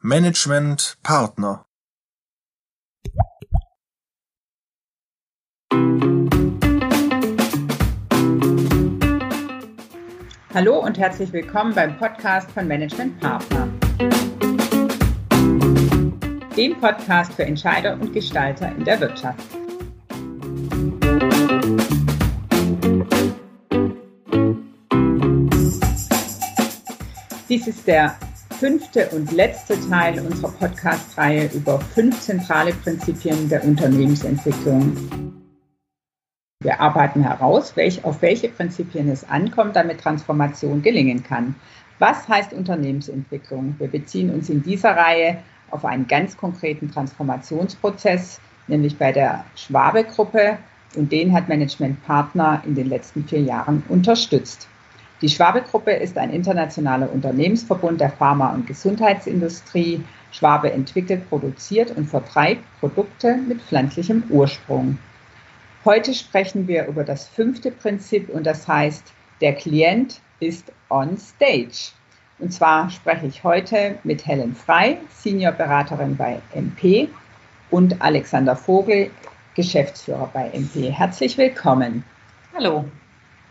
Management Partner Hallo und herzlich willkommen beim Podcast von Management Partner. Dem Podcast für Entscheider und Gestalter in der Wirtschaft. Dies ist der fünfte und letzte Teil unserer Podcast-Reihe über fünf zentrale Prinzipien der Unternehmensentwicklung. Wir arbeiten heraus, welch, auf welche Prinzipien es ankommt, damit Transformation gelingen kann. Was heißt Unternehmensentwicklung? Wir beziehen uns in dieser Reihe auf einen ganz konkreten Transformationsprozess, nämlich bei der Schwabe-Gruppe, und den hat Management Partner in den letzten vier Jahren unterstützt. Die Schwabe-Gruppe ist ein internationaler Unternehmensverbund der Pharma- und Gesundheitsindustrie. Schwabe entwickelt, produziert und vertreibt Produkte mit pflanzlichem Ursprung. Heute sprechen wir über das fünfte Prinzip und das heißt, der Klient ist on stage. Und zwar spreche ich heute mit Helen Frei, Seniorberaterin bei MP und Alexander Vogel, Geschäftsführer bei MP. Herzlich willkommen. Hallo.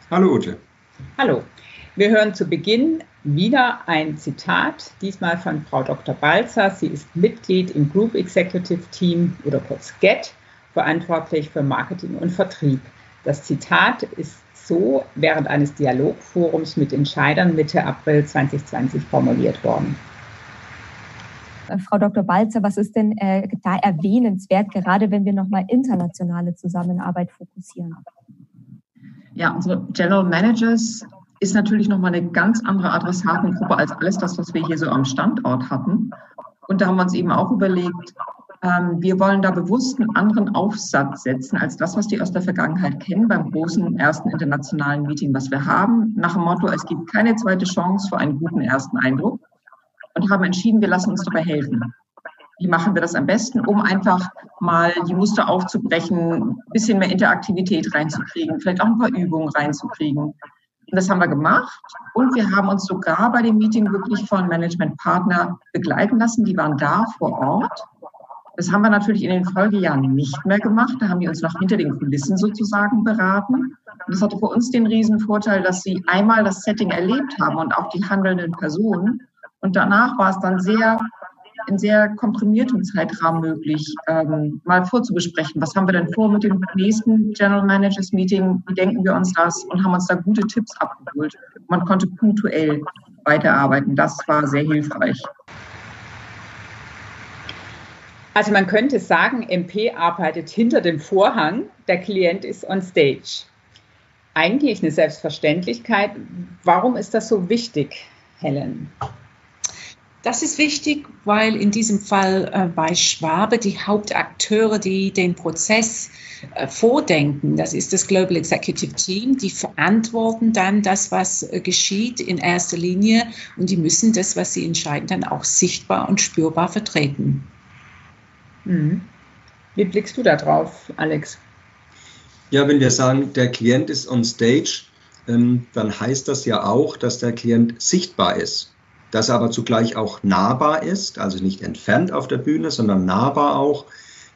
Hallo Ute. Hallo. Wir hören zu Beginn wieder ein Zitat, diesmal von Frau Dr. Balzer. Sie ist Mitglied im Group Executive Team oder kurz GET, verantwortlich für Marketing und Vertrieb. Das Zitat ist so während eines Dialogforums mit Entscheidern Mitte April 2020 formuliert worden. Äh, Frau Dr. Balzer, was ist denn äh, da erwähnenswert, gerade wenn wir nochmal internationale Zusammenarbeit fokussieren? Ja, unsere General Managers ist natürlich nochmal eine ganz andere Adressatengruppe als alles das, was wir hier so am Standort hatten. Und da haben wir uns eben auch überlegt, ähm, wir wollen da bewusst einen anderen Aufsatz setzen als das, was die aus der Vergangenheit kennen beim großen ersten internationalen Meeting, was wir haben. Nach dem Motto, es gibt keine zweite Chance für einen guten ersten Eindruck. Und haben entschieden, wir lassen uns dabei helfen. Wie machen wir das am besten, um einfach mal die Muster aufzubrechen, ein bisschen mehr Interaktivität reinzukriegen, vielleicht auch ein paar Übungen reinzukriegen. Und das haben wir gemacht. Und wir haben uns sogar bei dem Meeting wirklich von Managementpartner begleiten lassen. Die waren da vor Ort. Das haben wir natürlich in den Folgejahren nicht mehr gemacht. Da haben die uns noch hinter den Kulissen sozusagen beraten. Und das hatte für uns den riesen Vorteil, dass sie einmal das Setting erlebt haben und auch die handelnden Personen. Und danach war es dann sehr in sehr komprimiertem Zeitrahmen möglich, ähm, mal vorzubesprechen. Was haben wir denn vor mit dem nächsten General Managers Meeting? Wie denken wir uns das? Und haben uns da gute Tipps abgeholt. Man konnte punktuell weiterarbeiten. Das war sehr hilfreich. Also man könnte sagen, MP arbeitet hinter dem Vorhang, der Klient ist on stage. Eigentlich eine Selbstverständlichkeit. Warum ist das so wichtig, Helen? Das ist wichtig, weil in diesem Fall äh, bei Schwabe die Hauptakteure, die den Prozess äh, vordenken, das ist das Global Executive Team, die verantworten dann das, was äh, geschieht in erster Linie und die müssen das, was sie entscheiden, dann auch sichtbar und spürbar vertreten. Mhm. Wie blickst du da drauf, Alex? Ja, wenn wir sagen, der Klient ist on stage, ähm, dann heißt das ja auch, dass der Klient sichtbar ist das aber zugleich auch nahbar ist, also nicht entfernt auf der Bühne, sondern nahbar auch,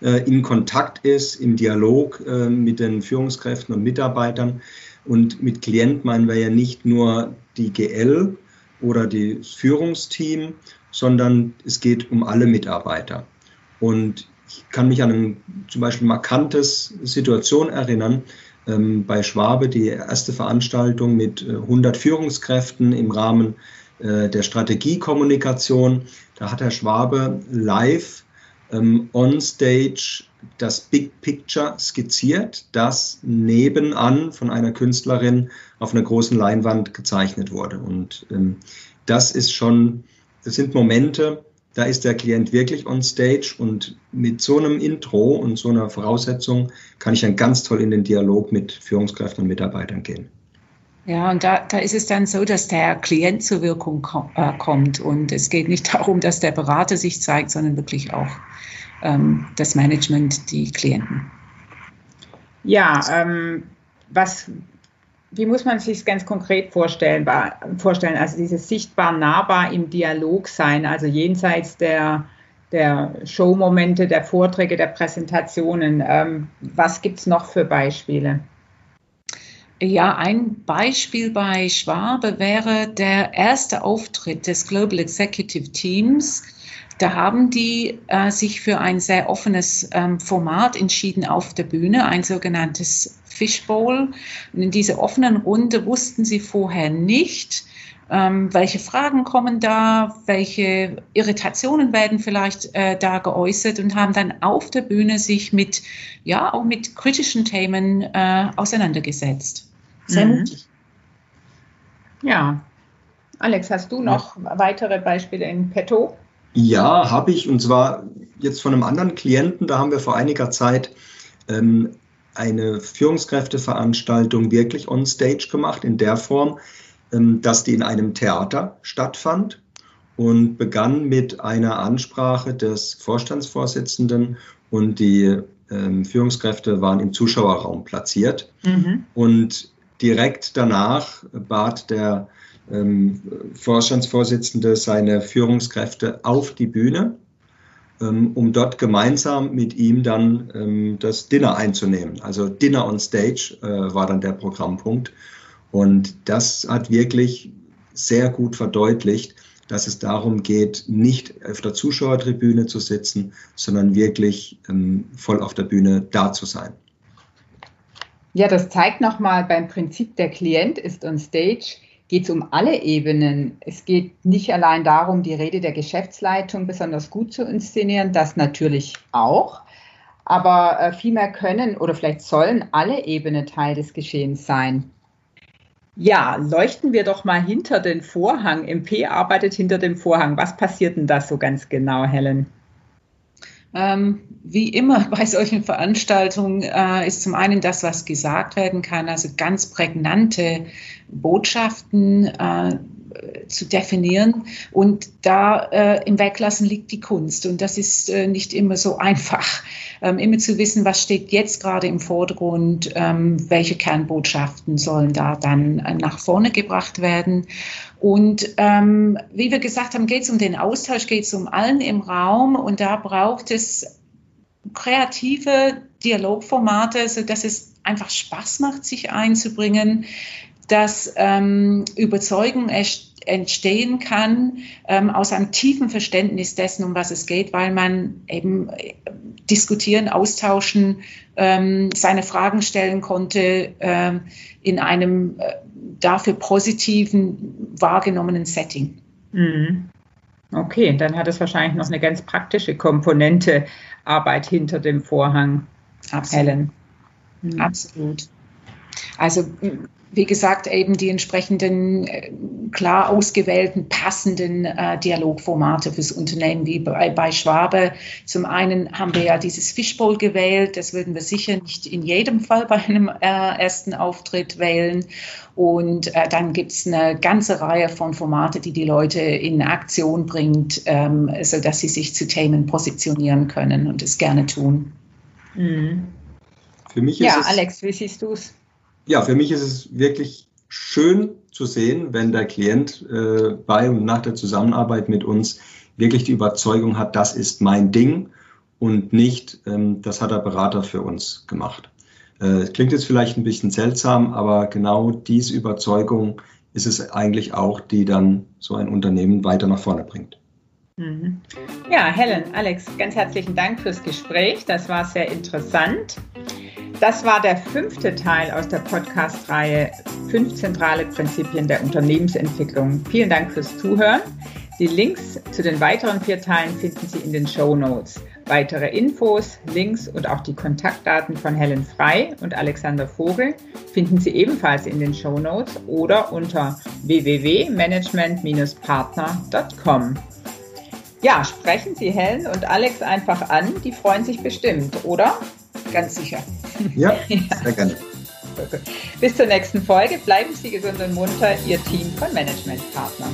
äh, in Kontakt ist, im Dialog äh, mit den Führungskräften und Mitarbeitern. Und mit Klient meinen wir ja nicht nur die GL oder das Führungsteam, sondern es geht um alle Mitarbeiter. Und ich kann mich an ein zum Beispiel markantes Situation erinnern, ähm, bei Schwabe, die erste Veranstaltung mit 100 äh, Führungskräften im Rahmen äh, der Strategiekommunikation. Da hat Herr Schwabe live ähm, on stage das Big Picture skizziert, das nebenan von einer Künstlerin auf einer großen Leinwand gezeichnet wurde. Und ähm, das ist schon, das sind Momente, da ist der Klient wirklich on stage und mit so einem Intro und so einer Voraussetzung kann ich dann ganz toll in den Dialog mit Führungskräften und Mitarbeitern gehen. Ja, und da, da ist es dann so, dass der Klient zur Wirkung kom äh, kommt. Und es geht nicht darum, dass der Berater sich zeigt, sondern wirklich auch ähm, das Management, die Klienten. Ja, ähm, was wie muss man sich ganz konkret vorstellen, vorstellen? Also dieses sichtbar nahbar im Dialog sein, also jenseits der, der Showmomente, der Vorträge, der Präsentationen. Ähm, was gibt es noch für Beispiele? Ja, ein Beispiel bei Schwabe wäre der erste Auftritt des Global Executive Teams. Da haben die äh, sich für ein sehr offenes ähm, Format entschieden auf der Bühne, ein sogenanntes Fishbowl. Und in dieser offenen Runde wussten sie vorher nicht, ähm, welche Fragen kommen da, welche Irritationen werden vielleicht äh, da geäußert und haben dann auf der Bühne sich mit, ja, auch mit kritischen Themen äh, auseinandergesetzt. Sehr mhm. mutig. Ja. Alex, hast du noch ja. weitere Beispiele in petto? Ja, habe ich. Und zwar jetzt von einem anderen Klienten. Da haben wir vor einiger Zeit ähm, eine Führungskräfteveranstaltung wirklich on stage gemacht, in der Form, ähm, dass die in einem Theater stattfand und begann mit einer Ansprache des Vorstandsvorsitzenden und die ähm, Führungskräfte waren im Zuschauerraum platziert. Mhm. Und direkt danach bat der ähm, Vorstandsvorsitzende seine Führungskräfte auf die Bühne, ähm, um dort gemeinsam mit ihm dann ähm, das Dinner einzunehmen. Also Dinner on Stage äh, war dann der Programmpunkt. Und das hat wirklich sehr gut verdeutlicht, dass es darum geht, nicht auf der Zuschauertribüne zu sitzen, sondern wirklich ähm, voll auf der Bühne da zu sein. Ja, das zeigt nochmal beim Prinzip, der Klient ist on stage, geht es um alle Ebenen. Es geht nicht allein darum, die Rede der Geschäftsleitung besonders gut zu inszenieren, das natürlich auch, aber äh, vielmehr können oder vielleicht sollen alle Ebenen Teil des Geschehens sein. Ja, leuchten wir doch mal hinter den Vorhang. MP arbeitet hinter dem Vorhang. Was passiert denn da so ganz genau, Helen? Ähm, wie immer bei solchen Veranstaltungen äh, ist zum einen das, was gesagt werden kann, also ganz prägnante Botschaften äh, zu definieren. Und da äh, im Weglassen liegt die Kunst. Und das ist äh, nicht immer so einfach, ähm, immer zu wissen, was steht jetzt gerade im Vordergrund, ähm, welche Kernbotschaften sollen da dann äh, nach vorne gebracht werden. Und ähm, wie wir gesagt haben, geht es um den Austausch, geht es um allen im Raum. Und da braucht es kreative Dialogformate, sodass es einfach Spaß macht, sich einzubringen dass ähm, Überzeugung entstehen kann ähm, aus einem tiefen Verständnis dessen, um was es geht, weil man eben äh, diskutieren, austauschen, ähm, seine Fragen stellen konnte äh, in einem äh, dafür positiven, wahrgenommenen Setting. Mhm. Okay, dann hat es wahrscheinlich noch eine ganz praktische Komponente, Arbeit hinter dem Vorhang. Absolut. Helen. Mhm. Absolut. Also wie gesagt, eben die entsprechenden äh, klar ausgewählten, passenden äh, Dialogformate fürs Unternehmen, wie bei, bei, Schwabe. Zum einen haben wir ja dieses Fishbowl gewählt, das würden wir sicher nicht in jedem Fall bei einem äh, ersten Auftritt wählen. Und äh, dann gibt es eine ganze Reihe von Formate, die die Leute in Aktion bringt, ähm, sodass sie sich zu Themen positionieren können und es gerne tun. Mhm. Für mich ist ja, Alex, wie siehst du es? Ja, für mich ist es wirklich schön zu sehen, wenn der Klient äh, bei und nach der Zusammenarbeit mit uns wirklich die Überzeugung hat, das ist mein Ding und nicht, ähm, das hat der Berater für uns gemacht. Äh, klingt jetzt vielleicht ein bisschen seltsam, aber genau diese Überzeugung ist es eigentlich auch, die dann so ein Unternehmen weiter nach vorne bringt. Mhm. Ja, Helen, Alex, ganz herzlichen Dank fürs Gespräch. Das war sehr interessant. Das war der fünfte Teil aus der Podcast-Reihe Fünf zentrale Prinzipien der Unternehmensentwicklung. Vielen Dank fürs Zuhören. Die Links zu den weiteren vier Teilen finden Sie in den Show Notes. Weitere Infos, Links und auch die Kontaktdaten von Helen Frei und Alexander Vogel finden Sie ebenfalls in den Show Notes oder unter www.management-partner.com. Ja, sprechen Sie Helen und Alex einfach an, die freuen sich bestimmt, oder? Ganz sicher. Ja, sehr gerne. Bis zur nächsten Folge. Bleiben Sie gesund und munter, Ihr Team von Management Partner.